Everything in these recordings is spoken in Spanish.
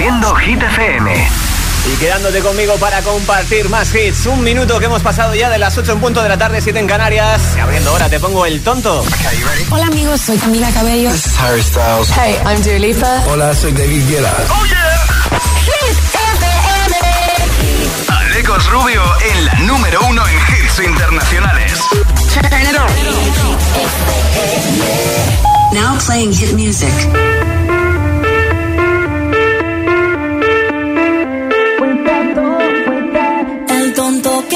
Haciendo Hit FM. Y quedándote conmigo para compartir más hits. Un minuto que hemos pasado ya de las 8 en punto de la tarde, 7 en Canarias. Y abriendo ahora, te pongo el tonto. Hola amigos, soy Camila Cabello. This is Harry Styles. Hey, I'm Dua Lipa. Hola, soy David Guetta. ¡Oh, yeah! Hit FM. Alecos Rubio en la número uno en hits internacionales. Now playing hit music. Y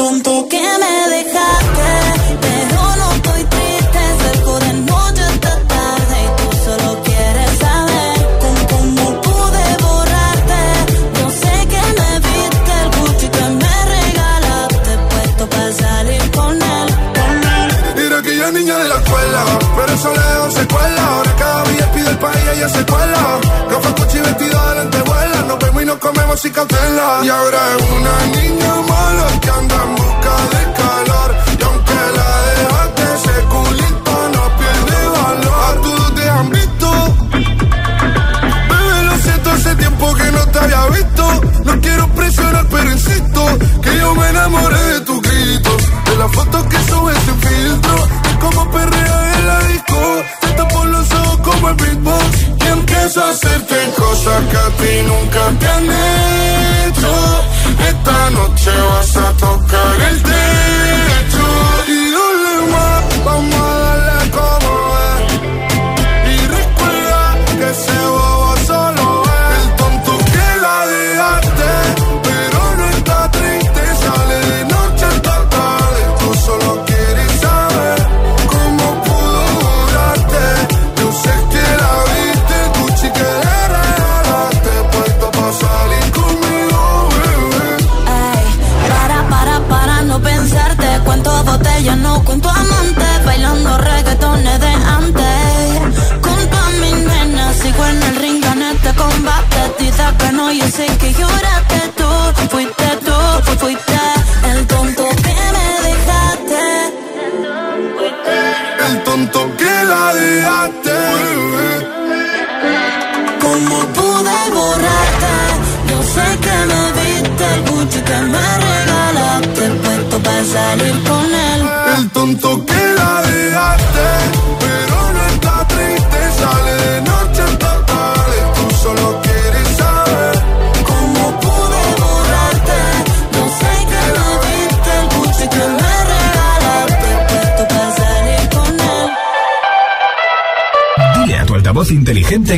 tonto que me ahora es una niña mala que anda en busca de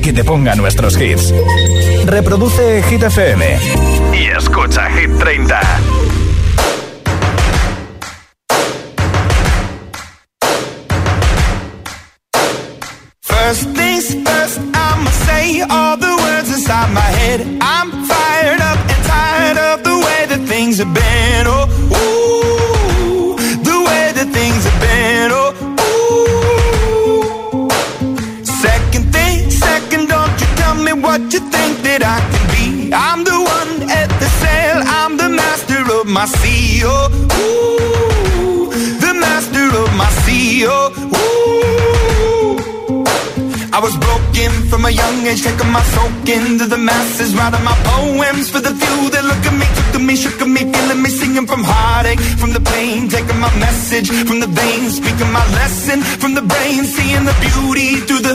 que te ponga nuestros hits. Reproduce Hit FM. Y escucha Hit 30. First things first, I'ma say all the words inside my head. I'm fired up and tired of the way that things have been. Oh, ooh, what you think that I can be. I'm the one at the sail, I'm the master of my sea. Oh, ooh, the master of my sea. Oh, ooh. I was broken from a young age, taking my soak into the masses, writing my poems for the few that look at me, took to me, shook at me, feeling me, singing from heartache, from the pain, taking my message from the veins, speaking my lesson from the brain, seeing the beauty through the.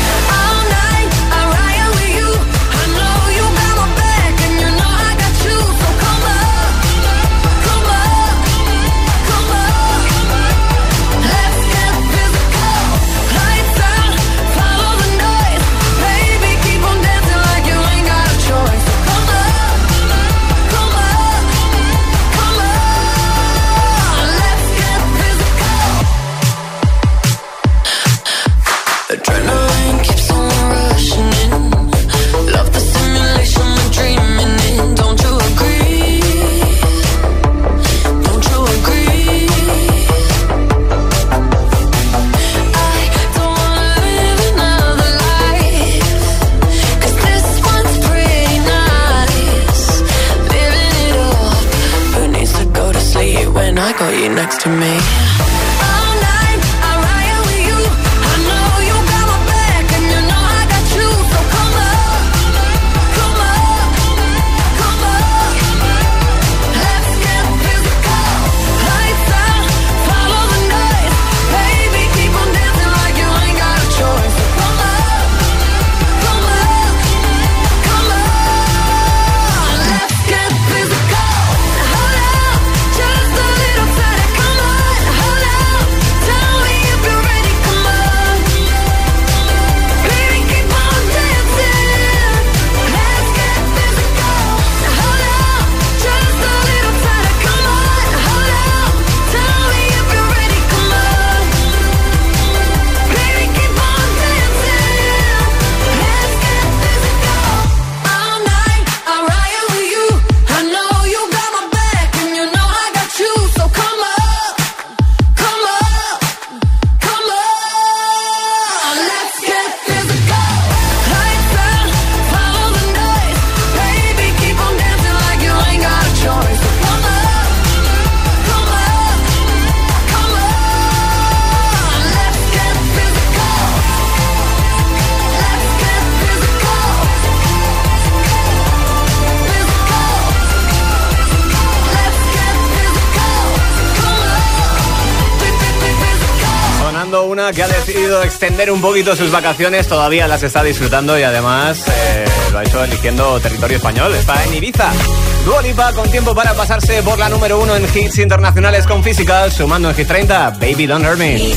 Extender un poquito sus vacaciones, todavía las está disfrutando y además eh, lo ha hecho eligiendo territorio español. Está en Ibiza. Dua Lipa con tiempo para pasarse por la número uno en hits internacionales con Physical, sumando en Hit 30, Baby Don't Hurt Me.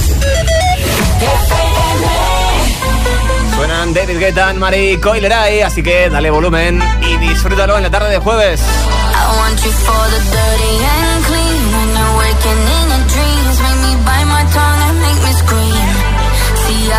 Suenan David Guetta, Marie Coileray, así que dale volumen y disfrútalo en la tarde de jueves.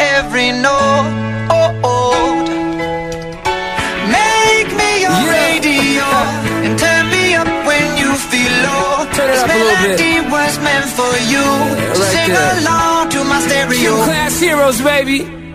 every note. Oh, oh. Make me your radio and turn me up when you feel low. Turn it this up a little bit. melody was meant for you. So right sing there. along to my stereo. Class heroes, baby.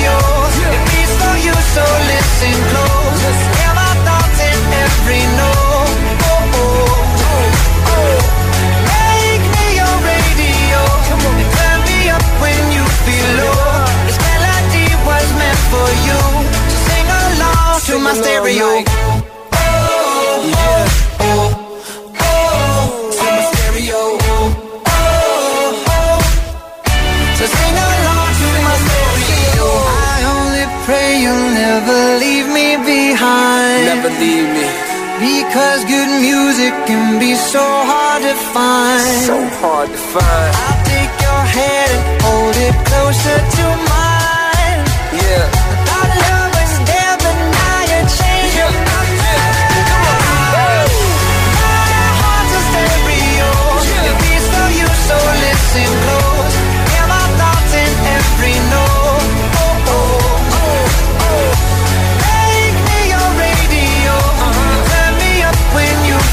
My heart's stereo. It beats for you, so listen close. Hear my thoughts in every note. Oh, oh, oh. oh. Make me your radio. And turn me up when you feel low. This melody was meant for you. So sing along to my stereo. Because good music can be so hard to find. So hard to find. I'll take your hand and hold it closer to mine. Yeah. Our love was there, but now you're changing my mind. My heart's a stereo. It beats for you, so listen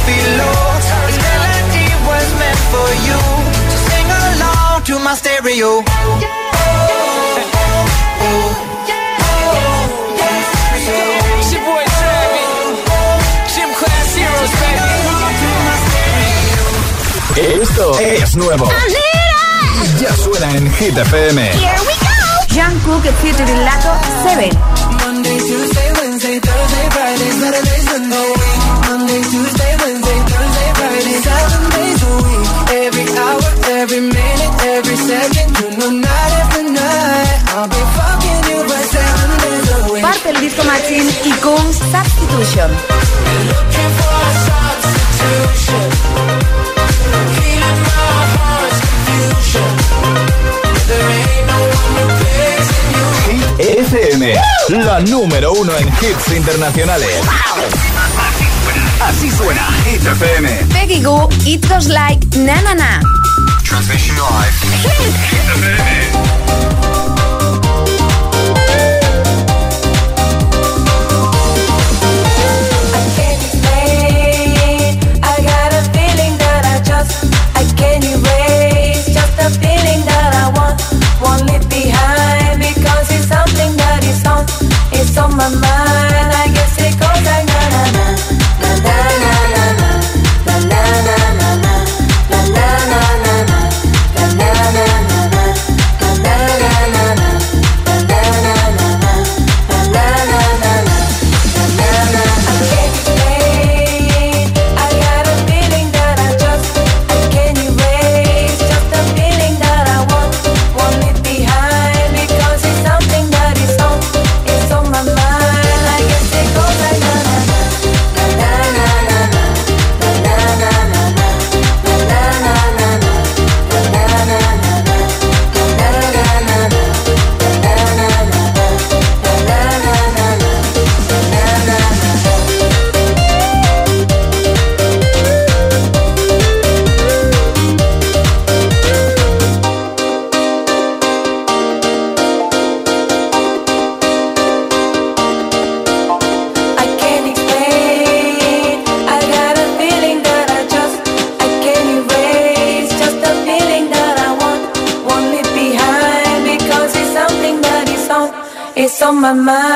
This melody was meant for you. So sing along to my stereo. Esto es nuevo. Ya suena en Hit FM. Jungkook featuring Lato 7. Monday, Tuesday, Wednesday, Thursday, Friday, Saturday, no one replacing you. Hit FM, la número uno en hits internacionales. Así suena Hit FM. Peggy Goo, It Goes Like Na Na Na. Transmission live. can't my.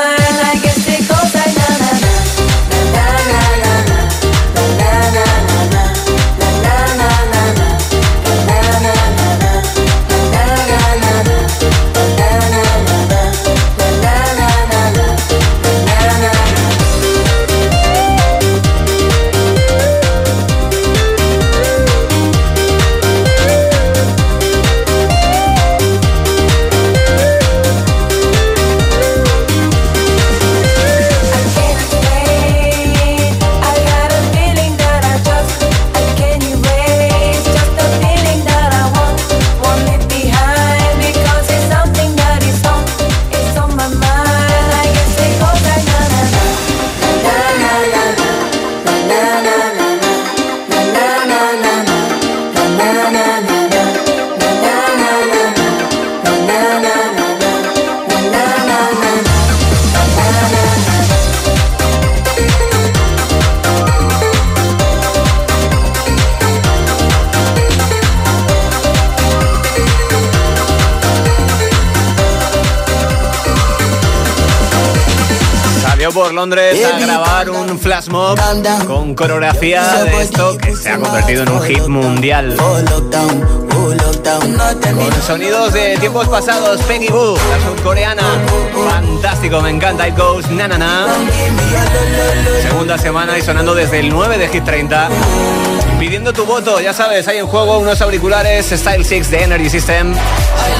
Con coreografía de esto que se ha convertido en un hit mundial. Con sonidos de tiempos pasados, Peggy Boo, la surcoreana. Fantástico, me encanta. It goes na na na. Segunda semana y sonando desde el 9 de Hit 30. Pidiendo tu voto, ya sabes, hay en juego unos auriculares Style 6 de Energy System.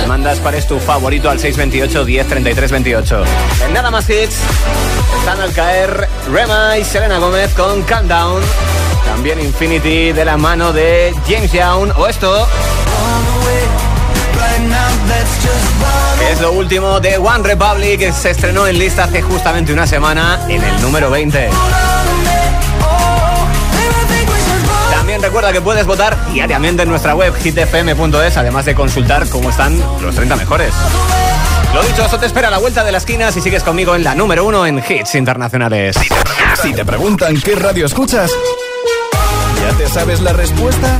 Mandas cuál es tu favorito al 628 10 33 28. En nada más hits, están al caer Rema y Selena Gómez con Countdown. También Infinity de la mano de James Young. O esto. Es lo último de One Republic que se estrenó en lista hace justamente una semana en el número 20. También recuerda que puedes votar diariamente en nuestra web hitfm.es, además de consultar cómo están los 30 mejores. Lo dicho, eso te espera a la vuelta de la esquina si sigues conmigo en la número uno en hits internacionales. Si te preguntan qué radio escuchas, ¿ya te sabes la respuesta?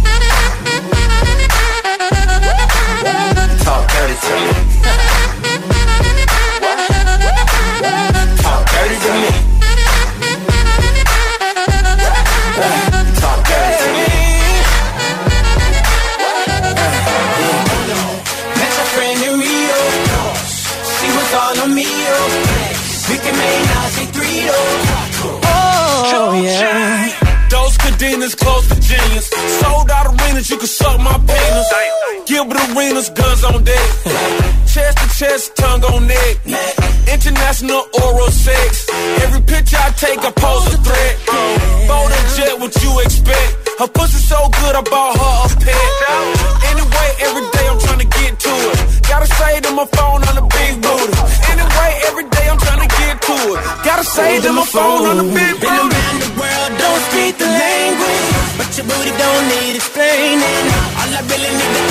Oh, Sold out arenas, you can suck my penis. Gilbert Arenas, guns on deck. chest to chest, tongue on neck. International oral sex. Every picture I take, I pose a threat. Bold and jet, what you expect? Her pussy so good, I bought her a pet. Anyway, every day I'm trying to get to it. Gotta say to my phone on the big booty. Anyway, every day I'm trying to get to it. Gotta say to my phone on the big Been booty. around the world, don't speak the language. But your booty don't need explaining. All I really need to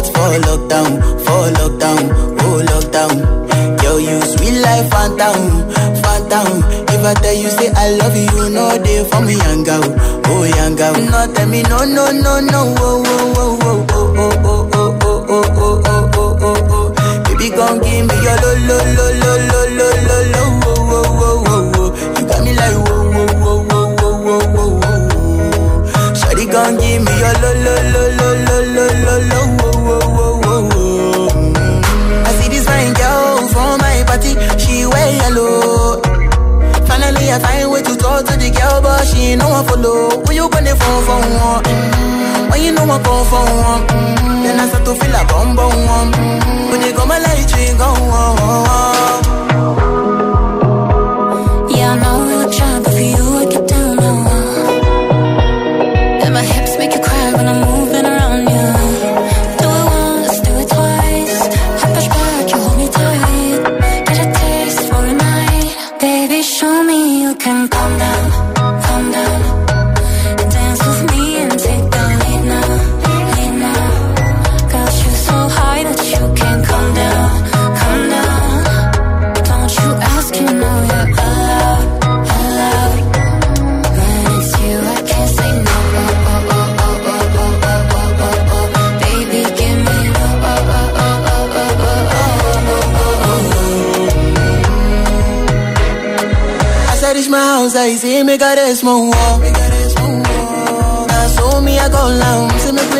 Heart for lockdown, for lockdown, oh lockdown. Yo, you sweet life, phantom, phantom. If I tell you say I love you, know they for me, young girl, oh young girl. No, tell me no, no, no, no, oh, oh, oh, oh, oh, oh, oh, oh, oh, oh, oh, oh, oh, oh, oh. Baby, gon' give me your lo, lo, lo, lo, lo, lo, lo, lo, oh, oh, oh, oh, oh. You got me like whoa, whoa, whoa, whoa, whoa, whoa, whoa, whoa. Shawty gon' give me your lo, lo, lo, lo, lo, lo, lo, lo, oh, oh, oh, yellow. Finally, I find way to talk to the girl, but she ain't no one follow. Who you gonna phone for one? Mm. When you know I come for one, mm. then I start to feel a bum bum one. Mm. When you come, my light ring go on. Yeah, I y si me cares, mo. Me cares, mo. Asumía con la se me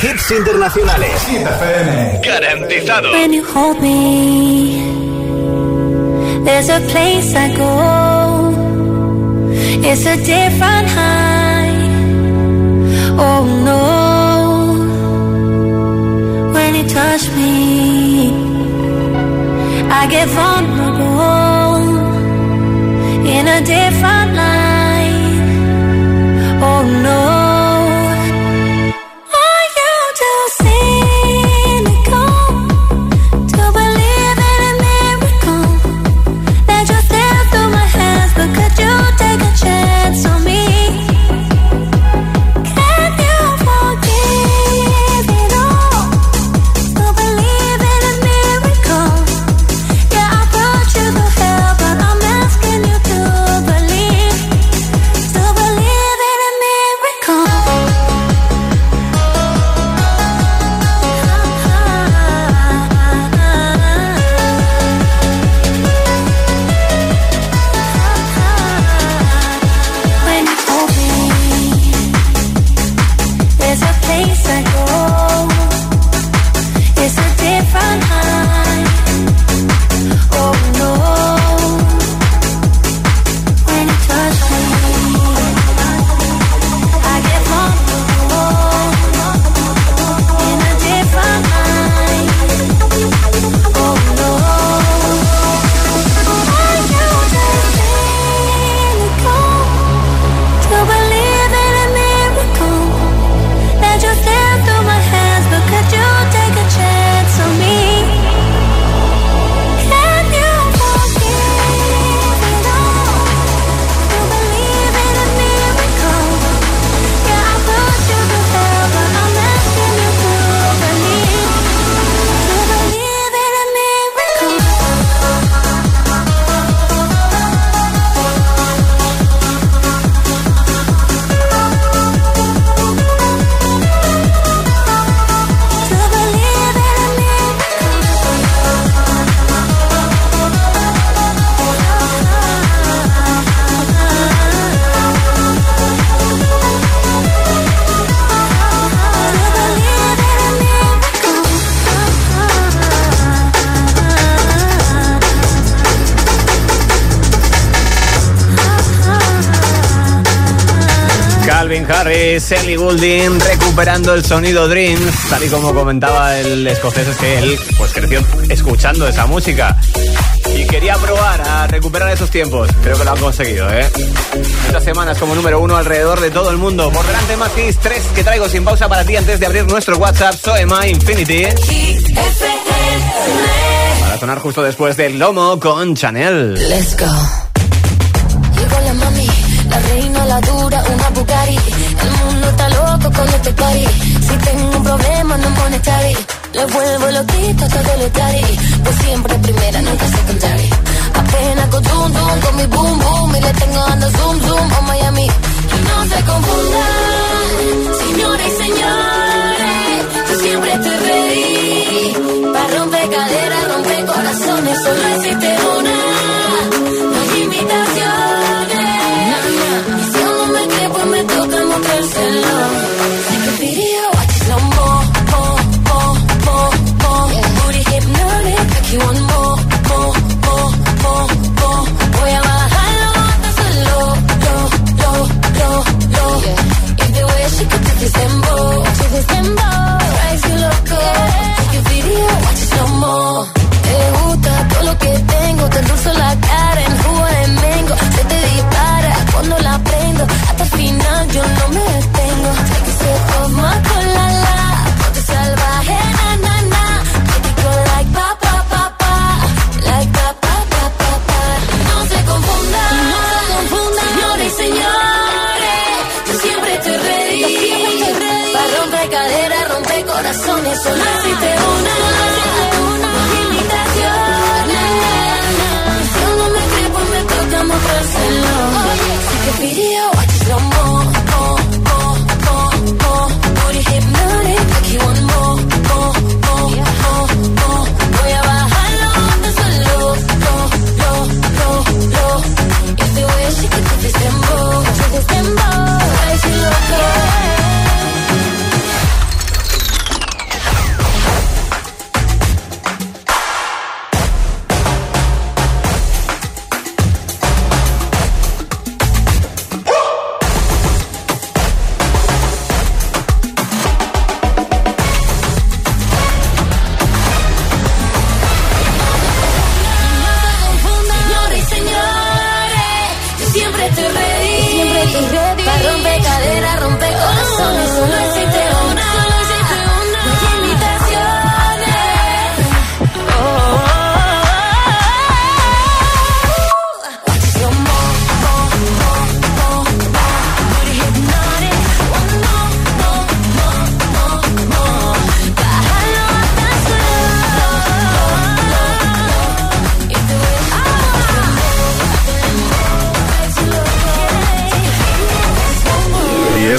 hits internacionales. FM. Garantizado. When you hold me, there's a place I go. It's a different high. Ellie Goulding, recuperando el sonido Dreams, tal y como comentaba el escocés, es que él pues creció escuchando esa música y quería probar a recuperar esos tiempos. Creo que lo han conseguido, ¿eh? Estas semanas como número uno alrededor de todo el mundo. Por delante más hits, tres que traigo sin pausa para ti antes de abrir nuestro WhatsApp, Soema Infinity. Para sonar justo después del Lomo con Chanel. Let's go. Si tengo un problema, no monetary. Le vuelvo loquito todo lo tari. Pues siempre primera, nunca secondary. Apenas con zoom, zoom, con mi boom, boom. Y le tengo dando zoom, zoom a Miami. Y no se confundan, señores y señores. Yo siempre estoy ready. Para romper caderas, romper corazones, solo existe una. Endulzo la cara en jugo de mango. Se te dispara cuando la prendo, hasta el final yo no me detengo. Take a sip of my cola, la, ponte salvaje, na, na, na. Baby, go like pa, pa, pa, pa, like pa, pa, pa, pa, pa. No se confundan, no se confundan, señores y señores. Yo siempre estoy ready, yo siempre estoy ready. Para romper cadera, romper corazones, solo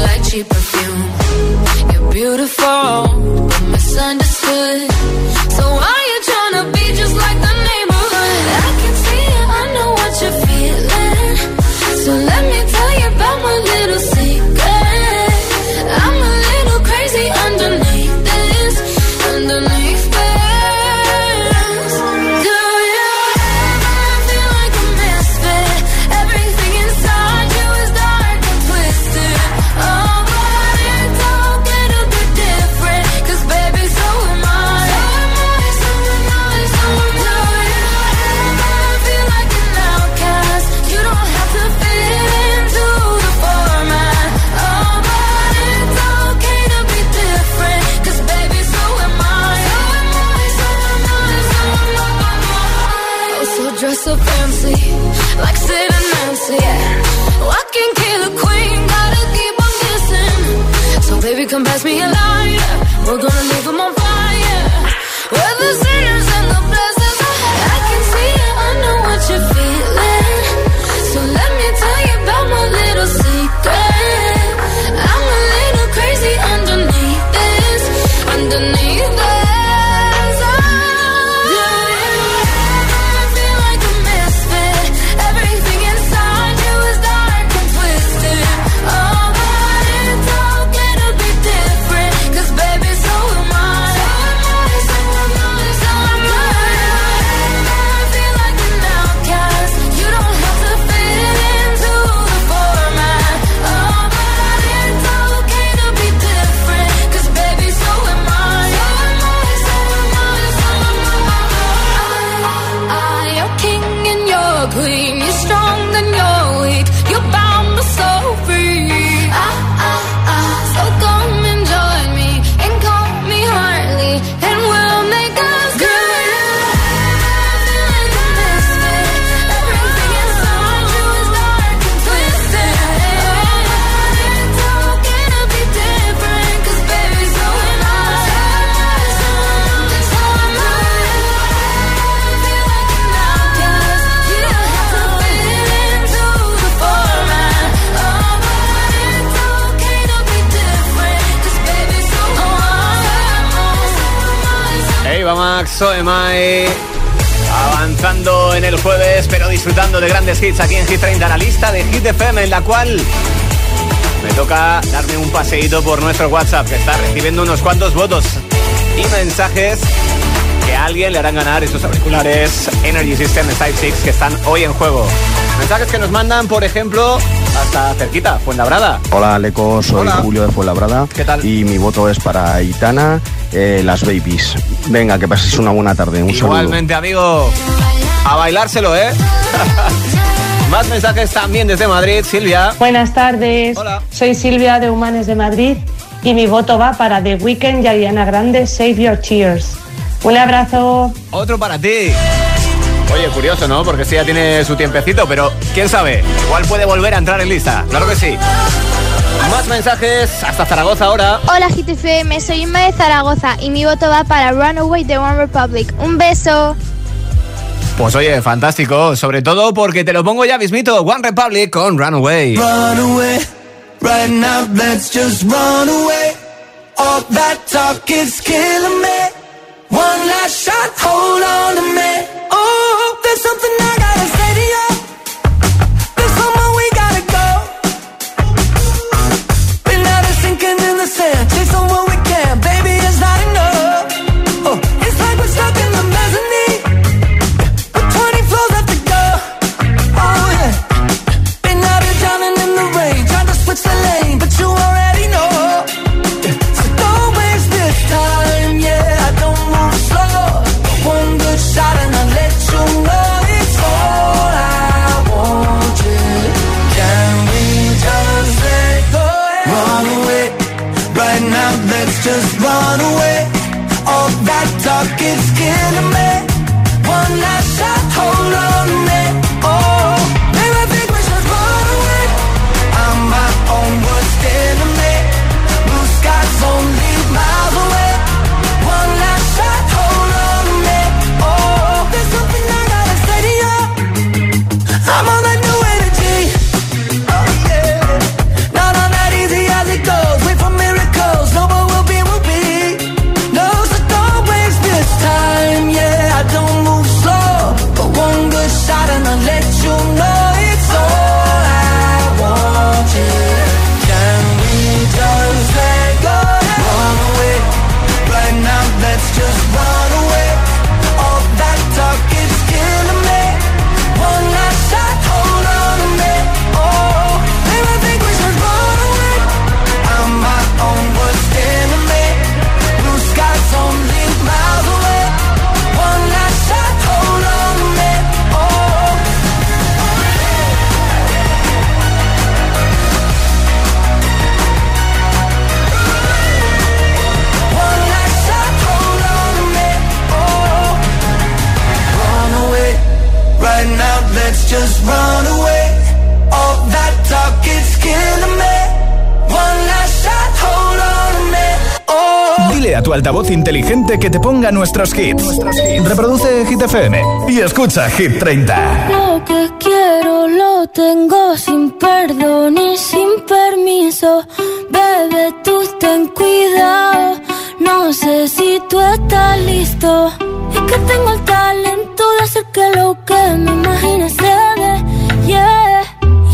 like cheap Eva Max, Soemae. Avanzando en el jueves, pero disfrutando de grandes hits aquí en Hit 30, la lista de Hit FM, en la cual me toca darme un paseíto por nuestro WhatsApp, que está recibiendo unos cuantos votos y mensajes que a alguien le harán ganar estos auriculares Energy System Type 6 que están hoy en juego. Mensajes que nos mandan, por ejemplo, hasta cerquita, Fuenlabrada. Hola, Leco, soy Julio de Fuenlabrada. ¿Qué tal? Y mi voto es para Itana eh, las babies. Venga, que paséis una buena tarde. Un Igualmente, amigo. A bailárselo, ¿eh? Más mensajes también desde Madrid, Silvia. Buenas tardes. Hola. Soy Silvia de Humanes de Madrid y mi voto va para The Weeknd y Ariana Grande, Save Your Cheers. Un abrazo. Otro para ti. Oye, curioso, ¿no? Porque sí, ya tiene su tiempecito, pero quién sabe, igual puede volver a entrar en lista. Claro que sí. Más mensajes hasta Zaragoza ahora. Hola GTFM, soy Inma de Zaragoza y mi voto va para Runaway de One Republic. Un beso. Pues oye, fantástico, sobre todo porque te lo pongo ya mismito, One Republic con Runaway. Runaway, right now let's just run away. All that talk is killing me. One last shot, hold on to me. Oh, there's something I gotta say. Inteligente que te ponga nuestros hits. Reproduce Hit FM y escucha Hit 30. Lo que quiero lo tengo sin perdón y sin permiso. Bebé, tú ten cuidado. No sé si tú estás listo. Es que tengo el talento de hacer que lo que me imagines se dé. Yeah.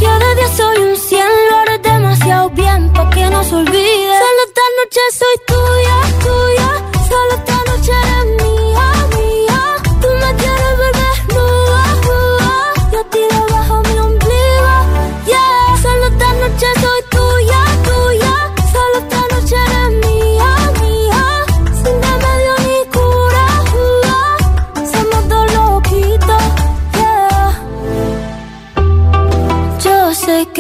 Yo de día soy un cien, lo haré demasiado bien pa' que no se olvide. Solo esta noche soy tuya,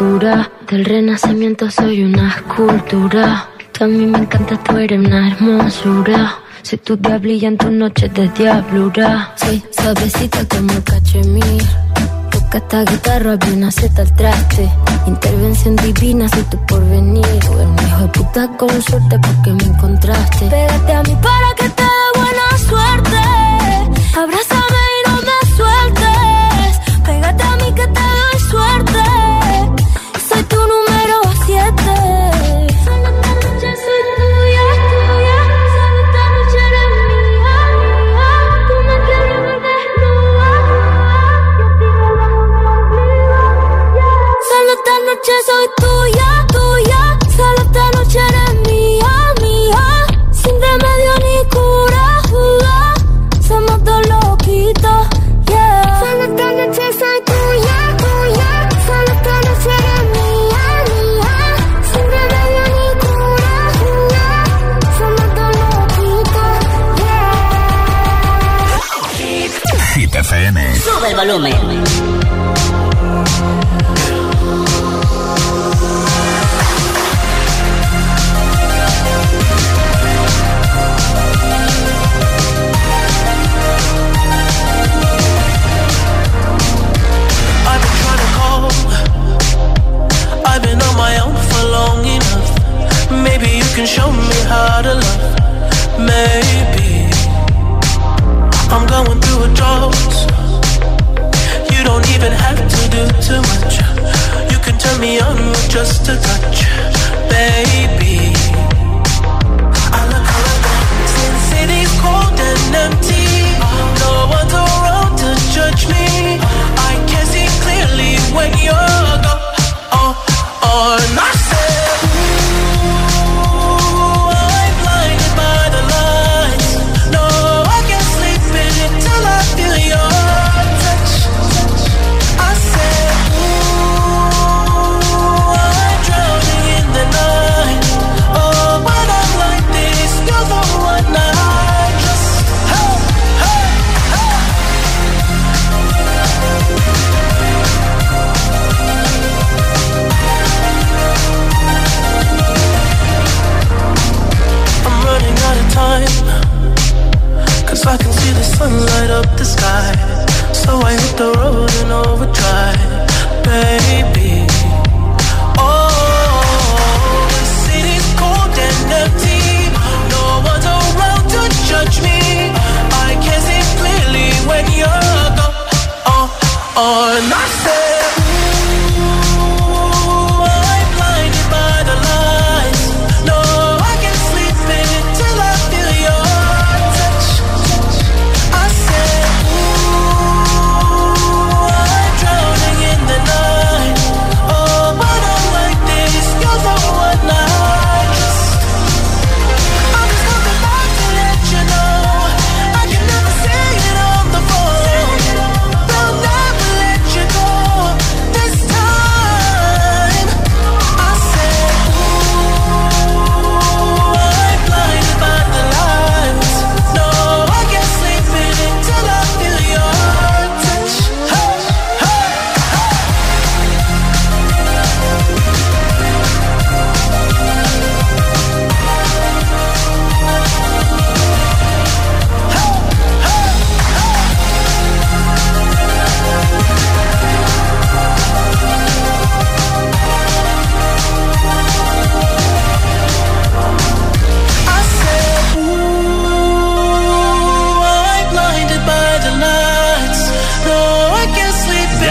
Altura, del renacimiento soy una escultura. Tú a mí me encanta, tú eres una hermosura. Soy tu diablilla en tus noches de diablura. Soy suavecita como el cachemir. Toca esta guitarra, bien acepta el traste. Intervención divina, soy tu porvenir. Un hijo de puta con suerte porque me encontraste. Pégate a mí para que te dé buena suerte. Abrázame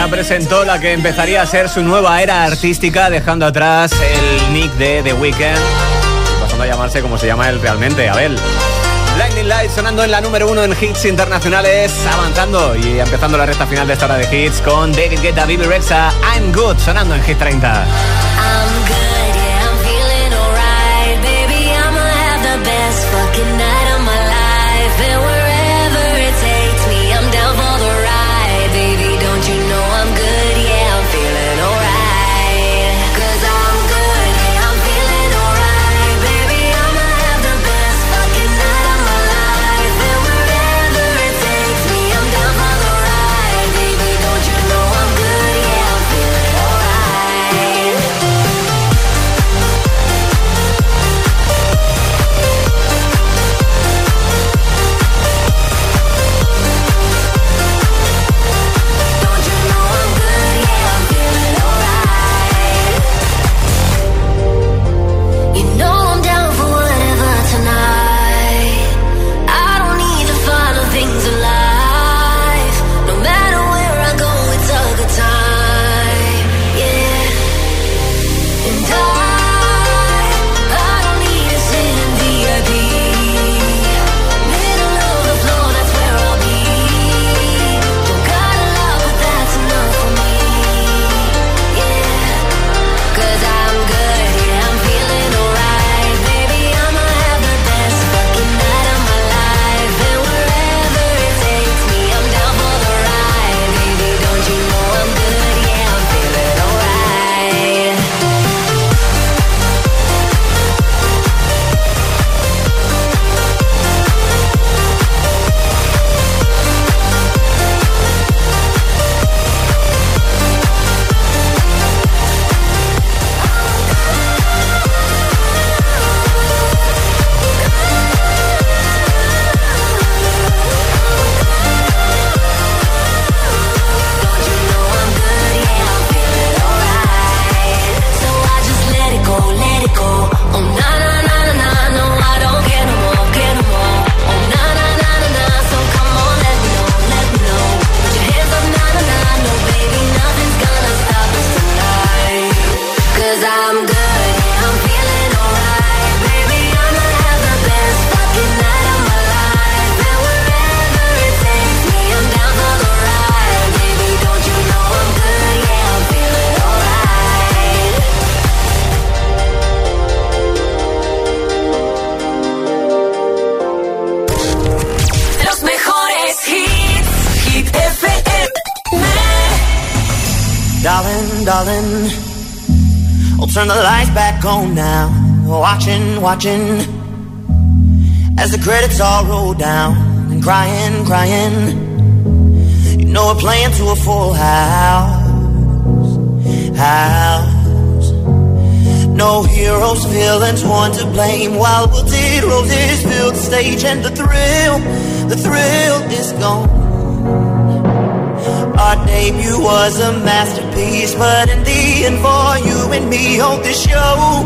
presentó la que empezaría a ser su nueva era artística, dejando atrás el nick de The Weeknd y pasando a llamarse como se llama él realmente, Abel. Lightning Light sonando en la número uno en hits internacionales, avanzando y empezando la recta final de esta hora de hits con David Guetta, Bibi Rexa, I'm Good, sonando en Hit 30. I'm good, yeah, I'm feeling have the best fucking night. Watching. As the credits all roll down. And crying, crying. You know we're playing to a full house. House. No heroes, villains, one to blame. While roses fill the stage, and the thrill, the thrill is gone. Our debut was a masterpiece, but in the end, for you and me, on this show,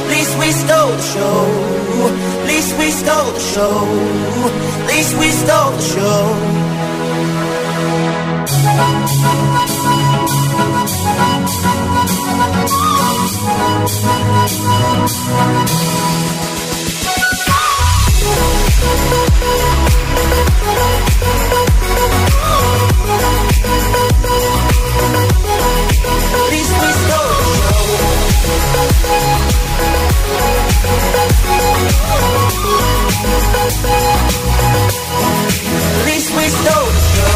Least we stole the show. Least we stole the show. Least we stole the show. Least we stole the show.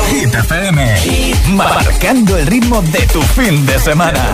Hit FM, marcando el ritmo de tu fin de semana.